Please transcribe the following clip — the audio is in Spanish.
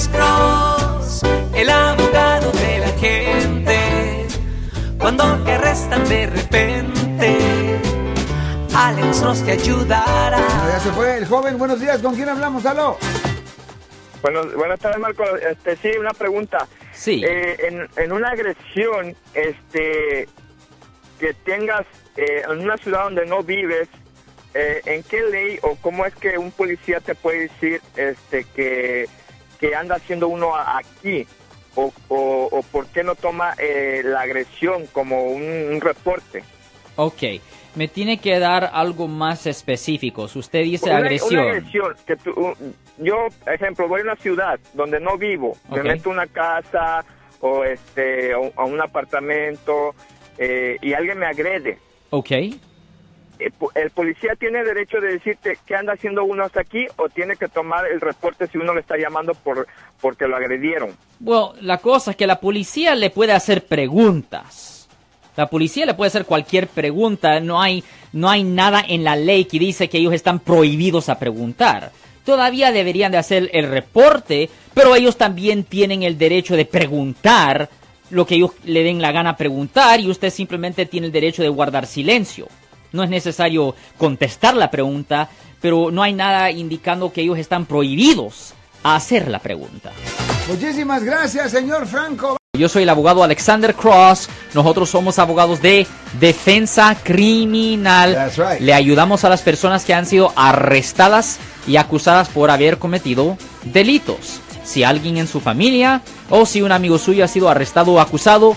Alex Cross, el abogado de la gente. Cuando te arrestan de repente, Alex Cross te ayudará. Bueno, ya se fue el joven. Buenos días. ¿Con quién hablamos? Aló. Bueno, buenas tardes, Marco. Este, sí, una pregunta. Sí. Eh, en, en una agresión, este, que tengas eh, en una ciudad donde no vives, eh, ¿en qué ley o cómo es que un policía te puede decir, este, que, que anda haciendo uno aquí? O, o, o por qué no toma eh, la agresión como un, un reporte? Ok, me tiene que dar algo más específico. Usted dice Una- agresión. Una agresión. Que tú- yo, ejemplo, voy a una ciudad donde no vivo, me meto a una casa o este o- a un apartamento eh, y alguien me agrede. Ok. Eh, ¿El policía tiene derecho de decirte qué anda haciendo uno hasta aquí o tiene que tomar el reporte si uno le está llamando por porque lo agredieron? Bueno, la cosa es que la policía le puede hacer preguntas. La policía le puede hacer cualquier pregunta. No hay, no hay nada en la ley que dice que ellos están prohibidos a preguntar. Todavía deberían de hacer el reporte, pero ellos también tienen el derecho de preguntar lo que ellos le den la gana preguntar y usted simplemente tiene el derecho de guardar silencio. No es necesario contestar la pregunta, pero no hay nada indicando que ellos están prohibidos a hacer la pregunta. Muchísimas gracias, señor Franco. Yo soy el abogado Alexander Cross. Nosotros somos abogados de defensa criminal. That's right. Le ayudamos a las personas que han sido arrestadas y acusadas por haber cometido delitos. Si alguien en su familia o si un amigo suyo ha sido arrestado o acusado,